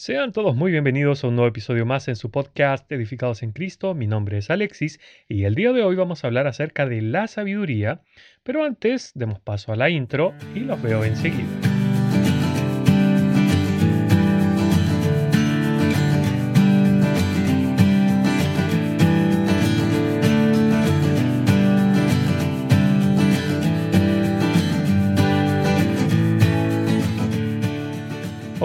Sean todos muy bienvenidos a un nuevo episodio más en su podcast Edificados en Cristo. Mi nombre es Alexis y el día de hoy vamos a hablar acerca de la sabiduría, pero antes demos paso a la intro y los veo enseguida.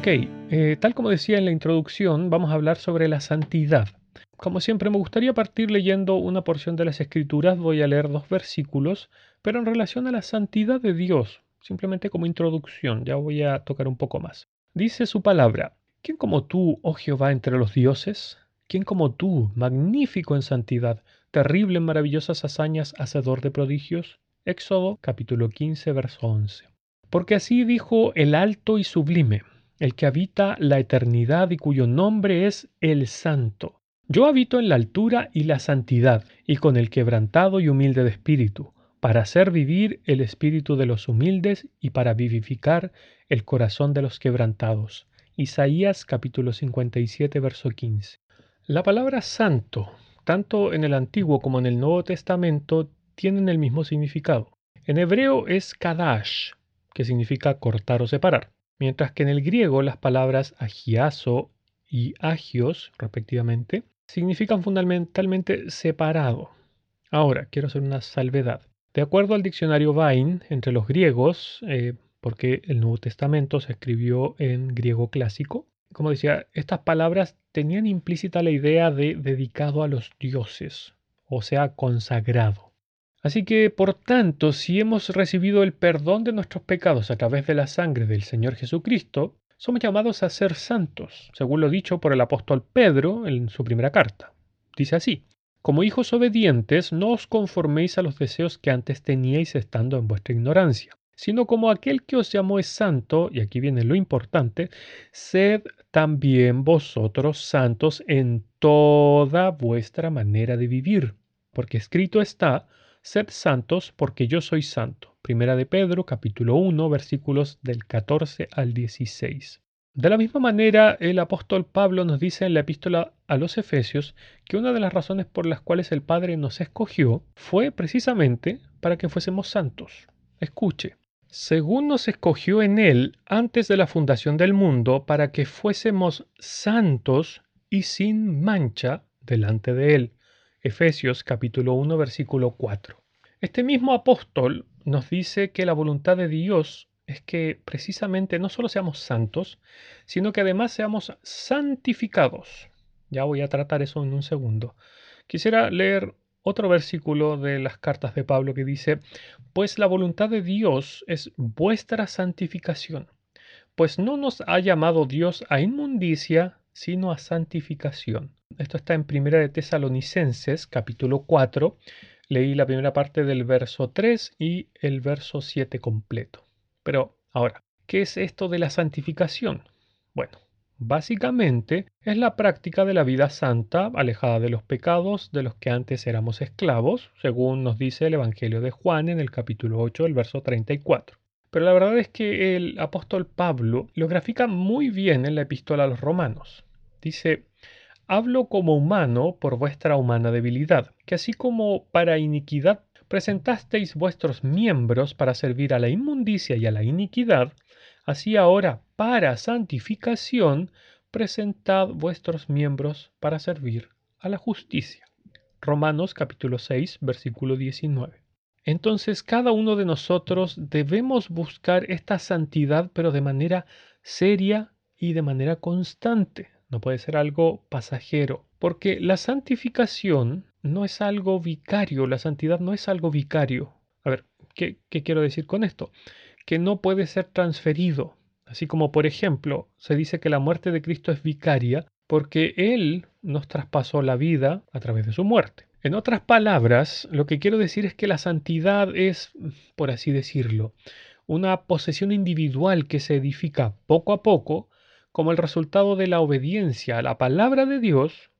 Ok, eh, tal como decía en la introducción, vamos a hablar sobre la santidad. Como siempre, me gustaría partir leyendo una porción de las Escrituras. Voy a leer dos versículos, pero en relación a la santidad de Dios, simplemente como introducción, ya voy a tocar un poco más. Dice su palabra, ¿quién como tú, oh Jehová, entre los dioses? ¿Quién como tú, magnífico en santidad, terrible en maravillosas hazañas, hacedor de prodigios? Éxodo capítulo 15, verso 11. Porque así dijo el alto y sublime el que habita la eternidad y cuyo nombre es el Santo. Yo habito en la altura y la santidad, y con el quebrantado y humilde de espíritu, para hacer vivir el espíritu de los humildes y para vivificar el corazón de los quebrantados. Isaías capítulo 57, verso 15. La palabra santo, tanto en el Antiguo como en el Nuevo Testamento, tienen el mismo significado. En hebreo es kadash, que significa cortar o separar mientras que en el griego las palabras agiaso y agios, respectivamente, significan fundamentalmente separado. Ahora, quiero hacer una salvedad. De acuerdo al diccionario Vine, entre los griegos, eh, porque el Nuevo Testamento se escribió en griego clásico, como decía, estas palabras tenían implícita la idea de dedicado a los dioses, o sea, consagrado. Así que, por tanto, si hemos recibido el perdón de nuestros pecados a través de la sangre del Señor Jesucristo, somos llamados a ser santos, según lo dicho por el apóstol Pedro en su primera carta. Dice así, como hijos obedientes, no os conforméis a los deseos que antes teníais estando en vuestra ignorancia, sino como aquel que os llamó es santo, y aquí viene lo importante, sed también vosotros santos en toda vuestra manera de vivir, porque escrito está, Sed santos porque yo soy santo. Primera de Pedro, capítulo 1, versículos del 14 al 16. De la misma manera, el apóstol Pablo nos dice en la epístola a los Efesios que una de las razones por las cuales el Padre nos escogió fue precisamente para que fuésemos santos. Escuche, según nos escogió en Él antes de la fundación del mundo para que fuésemos santos y sin mancha delante de Él. Efesios capítulo 1 versículo 4. Este mismo apóstol nos dice que la voluntad de Dios es que precisamente no solo seamos santos, sino que además seamos santificados. Ya voy a tratar eso en un segundo. Quisiera leer otro versículo de las cartas de Pablo que dice, pues la voluntad de Dios es vuestra santificación, pues no nos ha llamado Dios a inmundicia, sino a santificación. Esto está en Primera de Tesalonicenses, capítulo 4. Leí la primera parte del verso 3 y el verso 7 completo. Pero ahora, ¿qué es esto de la santificación? Bueno, básicamente es la práctica de la vida santa, alejada de los pecados de los que antes éramos esclavos, según nos dice el Evangelio de Juan en el capítulo 8, el verso 34. Pero la verdad es que el apóstol Pablo lo grafica muy bien en la epístola a los romanos. Dice, hablo como humano por vuestra humana debilidad, que así como para iniquidad presentasteis vuestros miembros para servir a la inmundicia y a la iniquidad, así ahora para santificación presentad vuestros miembros para servir a la justicia. Romanos capítulo 6, versículo 19. Entonces cada uno de nosotros debemos buscar esta santidad, pero de manera seria y de manera constante no puede ser algo pasajero, porque la santificación no es algo vicario, la santidad no es algo vicario. A ver, ¿qué, quiero decir con esto? Que no puede ser transferido. Así como, por ejemplo, se dice que la muerte de Cristo es vicaria porque Él nos traspasó la vida a través de su muerte. En otras palabras, lo que quiero decir es que la santidad es, por así decirlo, una posesión individual que se edifica poco a poco como el resultado de la obediencia a la palabra de Dios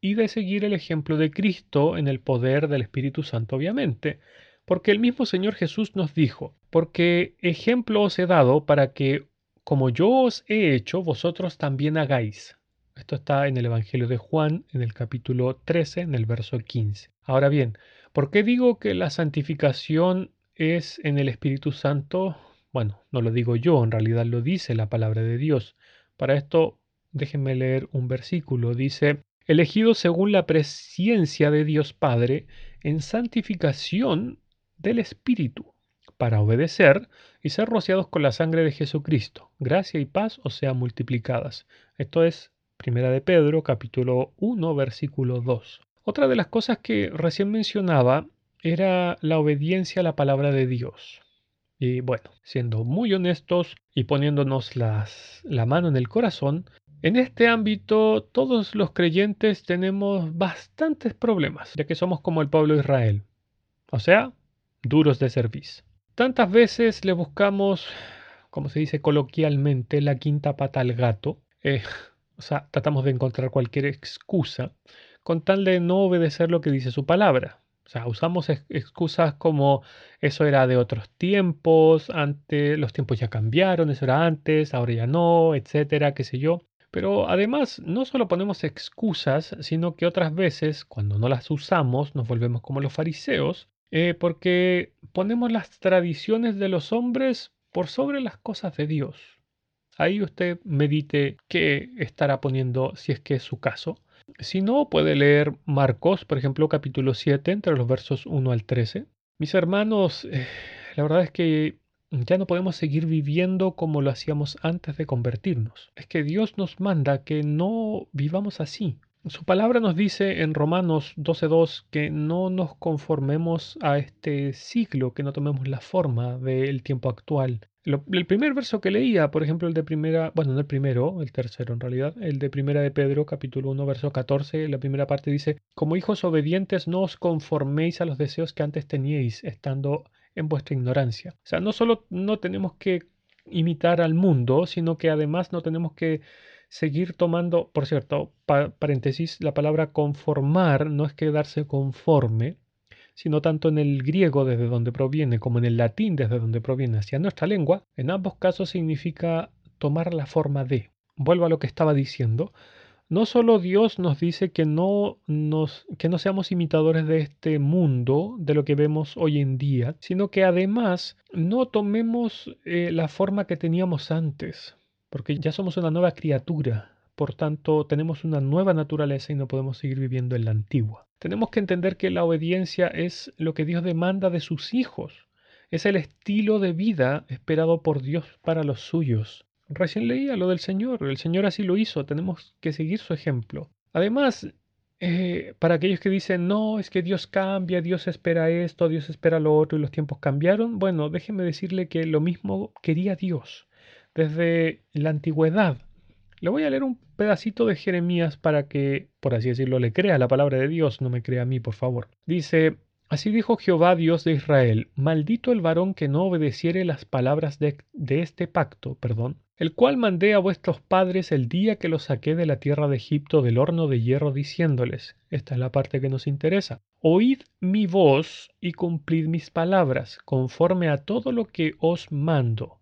y de seguir el ejemplo de Cristo en el poder del Espíritu Santo, obviamente, porque el mismo Señor Jesús nos dijo, porque ejemplo os he dado para que, como yo os he hecho, vosotros también hagáis. Esto está en el Evangelio de Juan, en el capítulo 13, en el verso 15. Ahora bien, ¿por qué digo que la santificación es en el Espíritu Santo? Bueno, no lo digo yo, en realidad lo dice la palabra de Dios. Para esto, déjenme leer un versículo. Dice, elegido según la presciencia de Dios Padre en santificación del Espíritu, para obedecer y ser rociados con la sangre de Jesucristo. Gracia y paz os sean multiplicadas. Esto es Primera de Pedro, capítulo 1, versículo 2. Otra de las cosas que recién mencionaba era la obediencia a la palabra de Dios. Y bueno, siendo muy honestos y poniéndonos la mano en el corazón, en este ámbito todos los creyentes tenemos bastantes problemas, ya que somos como el pueblo de Israel, o sea, duros de servicio. Tantas veces le buscamos, como se dice coloquialmente, la quinta pata al gato, eh, o sea, tratamos de encontrar cualquier excusa con tal de no obedecer lo que dice su palabra. O sea, usamos excusas como eso era de otros tiempos, antes los tiempos ya cambiaron, eso era antes, ahora ya no, etcétera, qué sé yo. Pero además, no solo ponemos excusas, sino que otras veces, cuando no las usamos, nos volvemos como los fariseos, eh, porque ponemos las tradiciones de los hombres por sobre las cosas de Dios. Ahí usted medite qué estará poniendo si es que es su caso. Si no, puede leer Marcos, por ejemplo, capítulo 7, entre los versos 1 al 13. Mis hermanos, eh, la verdad es que ya no podemos seguir viviendo como lo hacíamos antes de convertirnos. Es que Dios nos manda que no vivamos así. Su palabra nos dice en Romanos 12.2 que no nos conformemos a este ciclo, que no tomemos la forma del tiempo actual, el primer verso que leía, por ejemplo, el de primera, bueno, no el primero, el tercero en realidad, el de primera de Pedro, capítulo 1, verso 14, la primera parte dice, como hijos obedientes no os conforméis a los deseos que antes teníais, estando en vuestra ignorancia. O sea, no solo no tenemos que imitar al mundo, sino que además no tenemos que seguir tomando, por cierto, paréntesis, la palabra conformar no es quedarse conforme, sino tanto en el griego desde donde proviene como en el latín desde donde proviene hacia nuestra lengua, en ambos casos significa tomar la forma de. Vuelvo a lo que estaba diciendo. No solo Dios nos dice que no, nos, que no seamos imitadores de este mundo, de lo que vemos hoy en día, sino que además no tomemos eh, la forma que teníamos antes, porque ya somos una nueva criatura, por tanto tenemos una nueva naturaleza y no podemos seguir viviendo en la antigua. Tenemos que entender que la obediencia es lo que Dios demanda de sus hijos. Es el estilo de vida esperado por Dios para los suyos. Recién leía lo del Señor. El Señor así lo hizo. Tenemos que seguir su ejemplo. Además, eh, para aquellos que dicen, no, es que Dios cambia, Dios espera esto, Dios espera lo otro y los tiempos cambiaron, bueno, déjeme decirle que lo mismo quería Dios desde la antigüedad. Le voy a leer un pedacito de Jeremías para que, por así decirlo, le crea la palabra de Dios, no me crea a mí, por favor. Dice, Así dijo Jehová Dios de Israel, maldito el varón que no obedeciere las palabras de, este pacto, perdón, el cual mandé a vuestros padres el día que los saqué de la tierra de Egipto del horno de hierro, diciéndoles, esta es la parte que nos interesa, oíd mi voz y cumplid mis palabras, conforme a todo lo que os mando,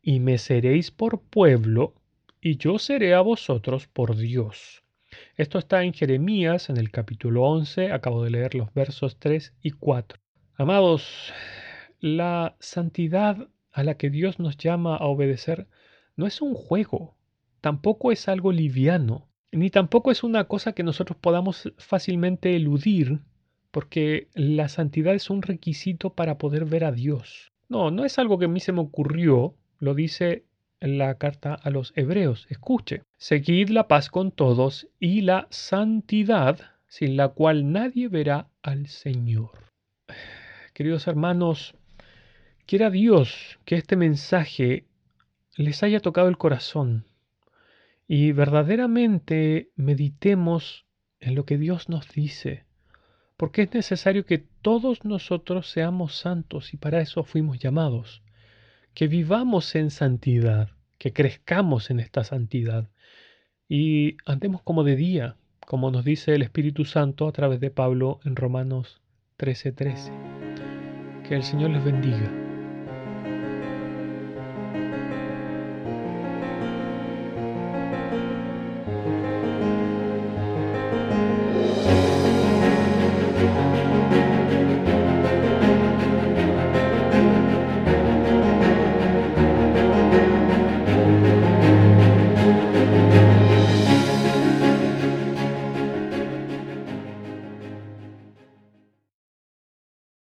y me seréis por pueblo, y yo seré a vosotros por Dios. Esto está en Jeremías, en el capítulo 11, acabo de leer los versos 3 y 4. Amados, la santidad a la que Dios nos llama a obedecer no es un juego, tampoco es algo liviano, ni tampoco es una cosa que nosotros podamos fácilmente eludir, porque la santidad es un requisito para poder ver a Dios. No, no es algo que a mí se me ocurrió, lo dice la carta a los hebreos. Escuche, seguid la paz con todos y la santidad, sin la cual nadie verá al Señor. Queridos hermanos, quiera Dios que este mensaje les haya tocado el corazón y verdaderamente meditemos en lo que Dios nos dice, porque es necesario que todos nosotros seamos santos y para eso fuimos llamados que vivamos en santidad, que crezcamos en esta santidad y andemos como de día, como nos dice el Espíritu Santo a través de Pablo en Romanos 13:13. Que el Señor les bendiga.